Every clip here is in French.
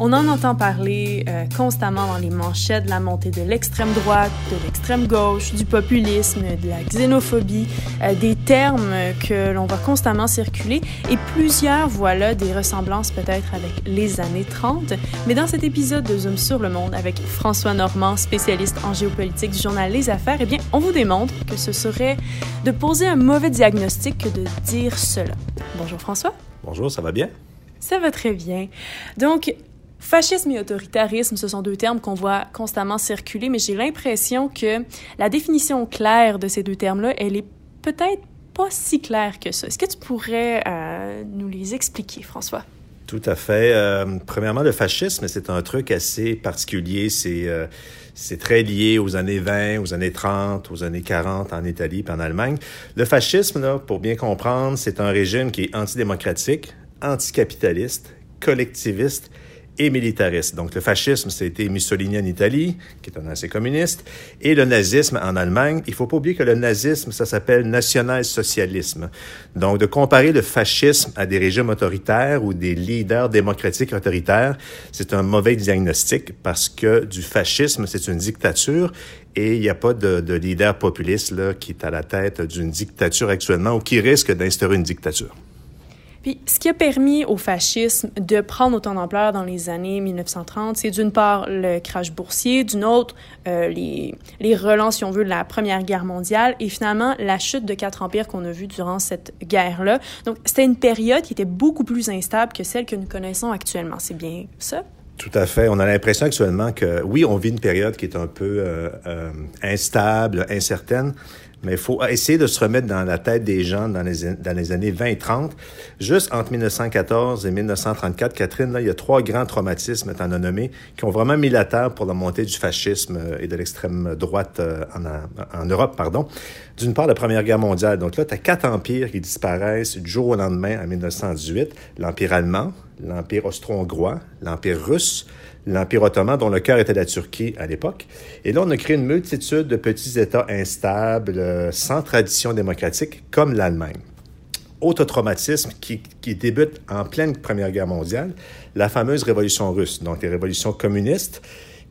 On en entend parler euh, constamment dans les manchettes de la montée de l'extrême droite, de l'extrême gauche, du populisme, de la xénophobie, euh, des termes que l'on voit constamment circuler et plusieurs voient là des ressemblances peut-être avec les années 30. Mais dans cet épisode de Zoom sur le monde avec François Normand, spécialiste en géopolitique du journal Les Affaires, eh bien, on vous démontre que ce serait de poser un mauvais diagnostic que de dire cela. Bonjour François. Bonjour, ça va bien? Ça va très bien. Donc, Fascisme et autoritarisme, ce sont deux termes qu'on voit constamment circuler, mais j'ai l'impression que la définition claire de ces deux termes-là, elle est peut-être pas si claire que ça. Est-ce que tu pourrais euh, nous les expliquer, François? Tout à fait. Euh, premièrement, le fascisme, c'est un truc assez particulier. C'est euh, très lié aux années 20, aux années 30, aux années 40 en Italie et en Allemagne. Le fascisme, là, pour bien comprendre, c'est un régime qui est antidémocratique, anticapitaliste, collectiviste et militariste. Donc le fascisme, c'était Mussolini en Italie, qui est un ancien communiste, et le nazisme en Allemagne. Il faut pas oublier que le nazisme, ça s'appelle national-socialisme. Donc de comparer le fascisme à des régimes autoritaires ou des leaders démocratiques autoritaires, c'est un mauvais diagnostic parce que du fascisme, c'est une dictature et il n'y a pas de, de leader populiste là, qui est à la tête d'une dictature actuellement ou qui risque d'instaurer une dictature. Ce qui a permis au fascisme de prendre autant d'ampleur dans les années 1930, c'est d'une part le crash boursier, d'une autre euh, les, relents, si on veut, de la Première Guerre mondiale et finalement la chute de quatre empires qu'on a vu durant cette guerre-là. Donc, c'était une période qui était beaucoup plus instable que celle que nous connaissons actuellement. C'est bien ça? Tout à fait. On a l'impression actuellement que, oui, on vit une période qui est un peu euh, euh, instable, incertaine, mais il faut essayer de se remettre dans la tête des gens dans les, dans les années 20 et 30. Juste entre 1914 et 1934, Catherine, là, il y a trois grands traumatismes, en a nommé, qui ont vraiment mis la terre pour la montée du fascisme euh, et de l'extrême droite euh, en, en Europe. pardon. D'une part, la Première Guerre mondiale. Donc là, tu as quatre empires qui disparaissent du jour au lendemain en 1918. L'Empire allemand, l'Empire austro-hongrois, l'Empire russe, l'Empire ottoman, dont le cœur était la Turquie à l'époque. Et là, on a créé une multitude de petits États instables, euh, sans tradition démocratique, comme l'Allemagne. Autre traumatisme qui, qui, débute en pleine Première Guerre mondiale, la fameuse révolution russe, donc les révolutions communistes,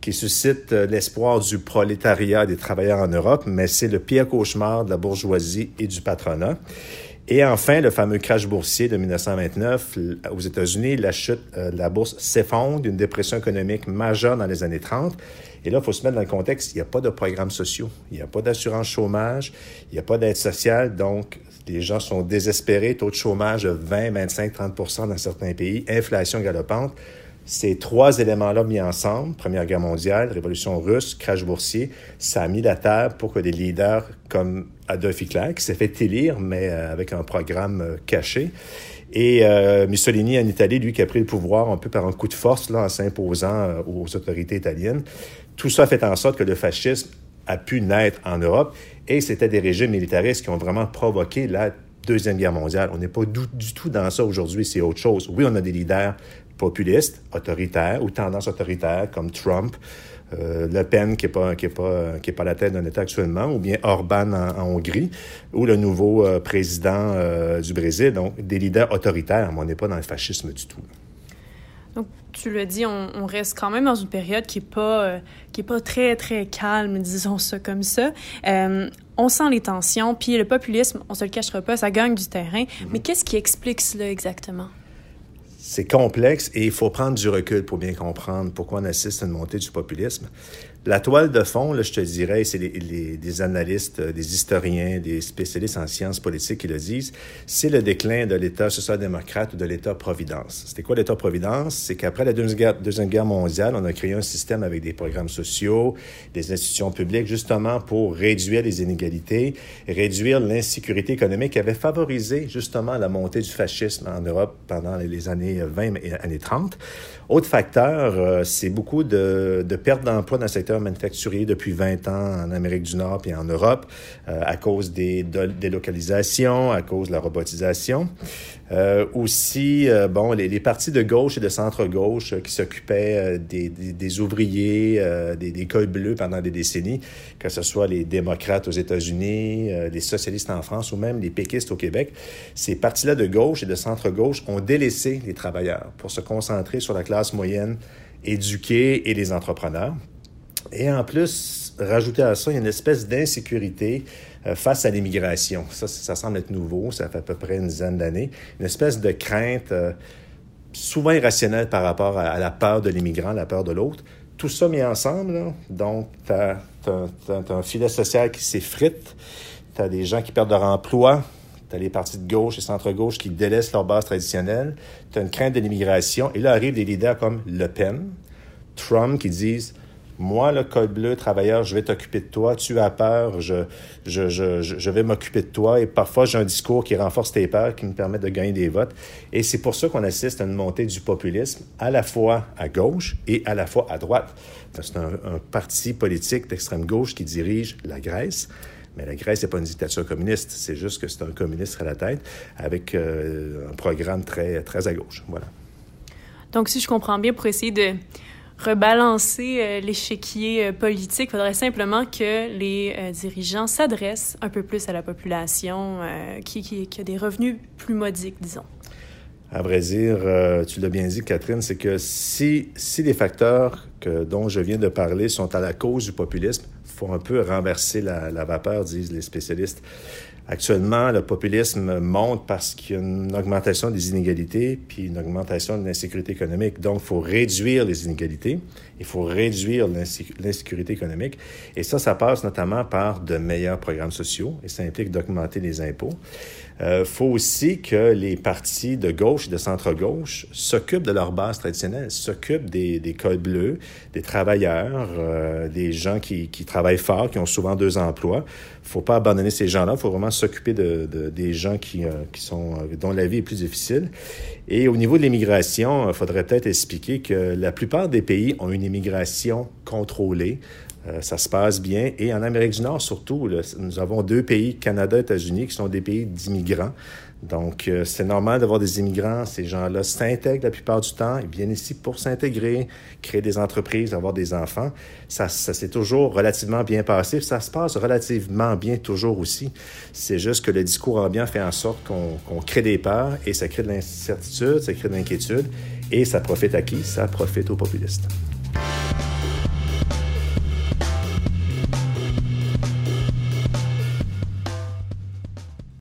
qui suscitent euh, l'espoir du prolétariat des travailleurs en Europe, mais c'est le pire cauchemar de la bourgeoisie et du patronat. Et enfin, le fameux crash boursier de 1929 aux États-Unis, la chute euh, de la bourse s'effondre, une dépression économique majeure dans les années 30. Et là, il faut se mettre dans le contexte, il n'y a pas de programmes sociaux, il n'y a pas d'assurance chômage, il n'y a pas d'aide sociale, donc les gens sont désespérés, taux de chômage de 20, 25, 30 dans certains pays, inflation galopante. Ces trois éléments-là mis ensemble, Première Guerre mondiale, Révolution russe, crash boursier, ça a mis la table pour que des leaders comme Adolf Hitler, qui s'est fait élire, mais euh, avec un programme euh, caché, et euh, Mussolini en Italie, lui, qui a pris le pouvoir un peu par un coup de force, là, en s'imposant aux autorités italiennes. Tout ça fait en sorte que le fascisme a pu naître en Europe, et c'était des régimes militaristes qui ont vraiment provoqué la Deuxième Guerre mondiale. On n'est pas du, du, tout dans ça aujourd'hui, c'est autre chose. Oui, on a des leaders populistes, autoritaires ou tendances autoritaires comme Trump, euh, Le Pen qui n'est pas, qui est pas, qui est pas la tête d'un État actuellement, ou bien Orban en, en Hongrie, ou le nouveau euh, président euh, du Brésil. Donc, des leaders autoritaires, mais on n'est pas dans le fascisme du tout. Donc, tu le dis, on, on, reste quand même dans une période qui n'est pas, euh, qui est pas très, très calme, disons ça comme ça. Euh, on sent les tensions, puis le populisme, on se le cachera pas, ça gagne du terrain. Mm -hmm. Mais qu'est-ce qui explique cela exactement? C'est complexe et il faut prendre du recul pour bien comprendre pourquoi on assiste à une montée du populisme. La toile de fond, je te dirais, c'est les, des analystes, des historiens, des spécialistes en sciences politiques qui le disent, c'est le déclin de l'État social-démocrate ou de l'État-providence. C'était quoi l'État-providence? C'est qu'après la Deuxième guerre, mondiale, on a créé un système avec des programmes sociaux, des institutions publiques, justement pour réduire les inégalités, réduire l'insécurité économique qui avait favorisé justement la montée du fascisme en Europe pendant les années 20 et années 30. Autre facteur, c'est beaucoup de, de pertes d'emplois dans le secteur secteur manufacturier depuis 20 ans en Amérique du Nord et en Europe euh, à cause des délocalisations, à cause de la robotisation. Euh, aussi, euh, bon, les, partis de gauche et de centre-gauche qui s'occupaient des, ouvriers, des, des cols bleus pendant des décennies, que ce soit les démocrates aux États-Unis, les socialistes en France ou même les péquistes au Québec, ces partis-là de gauche et de centre-gauche ont délaissé les travailleurs pour se concentrer sur la classe moyenne éduquer et les entrepreneurs. Et en plus, rajouter à ça, il y a une espèce d'insécurité euh, face à l'immigration. Ça, ça semble être nouveau, ça fait à peu près une dizaine d'années. Une espèce de crainte euh, souvent irrationnelle par rapport à, la peur de l'immigrant, la peur de l'autre. Tout ça mis ensemble, donc tu as, un filet social qui s'effrite, tu as des gens qui perdent leur emploi, tu as les partis de gauche et centre-gauche qui délaissent leur base traditionnelle. Tu as une crainte de l'immigration. Et là arrivent des leaders comme Le Pen, Trump qui disent moi, le col bleu, travailleur, je vais t'occuper de toi. Tu as peur, je, je, je, je vais m'occuper de toi. Et parfois, j'ai un discours qui renforce tes peurs, qui me permet de gagner des votes. Et c'est pour ça qu'on assiste à une montée du populisme, à la fois à gauche et à la fois à droite. C'est un, un parti politique d'extrême gauche qui dirige la Grèce. Mais la Grèce n'est pas une dictature communiste, c'est juste que c'est un communiste à la tête avec euh, un programme très, très à gauche. Voilà. Donc, si je comprends bien, pour essayer de rebalancer euh, l'échiquier euh, politique, il faudrait simplement que les dirigeants s'adressent un peu plus à la population qui, qui, a des revenus plus modiques, disons. À vrai dire, tu l'as bien dit, Catherine, c'est que si, si les facteurs que, dont je viens de parler sont à la cause du populisme, faut un peu renverser la vapeur, disent les spécialistes. Actuellement, le populisme monte parce qu'il y a une augmentation des inégalités puis une augmentation de l'insécurité économique. Donc, il faut réduire les inégalités, il faut réduire l'insécurité économique. Et ça, ça passe notamment par de meilleurs programmes sociaux et ça implique d'augmenter les impôts. Il euh, faut aussi que les partis de gauche et de centre-gauche s'occupent de leur base traditionnelle, s'occupent des, des cols bleus, des travailleurs, euh, des gens qui, qui travaillent fort, qui ont souvent deux emplois. Il faut pas abandonner ces gens-là, il faut vraiment s'occuper de, de, des gens qui, euh, qui sont, euh, dont la vie est plus difficile. Et au niveau de l'immigration, il faudrait peut-être expliquer que la plupart des pays ont une immigration contrôlée. Euh, ça se passe bien. Et en Amérique du Nord, surtout, nous avons deux pays, Canada et États-Unis, qui sont des pays d'immigrants. Donc, euh, c'est normal d'avoir des immigrants. Ces gens-là s'intègrent la plupart du temps. Ils viennent ici pour s'intégrer, créer des entreprises, avoir des enfants. Ça, ça s'est toujours relativement bien passé. Ça se passe relativement bien toujours aussi. C'est juste que le discours ambiant fait en sorte qu'on crée des peurs et ça crée de l'incertitude, ça crée de l'inquiétude. Et ça profite à qui? Ça profite aux populistes.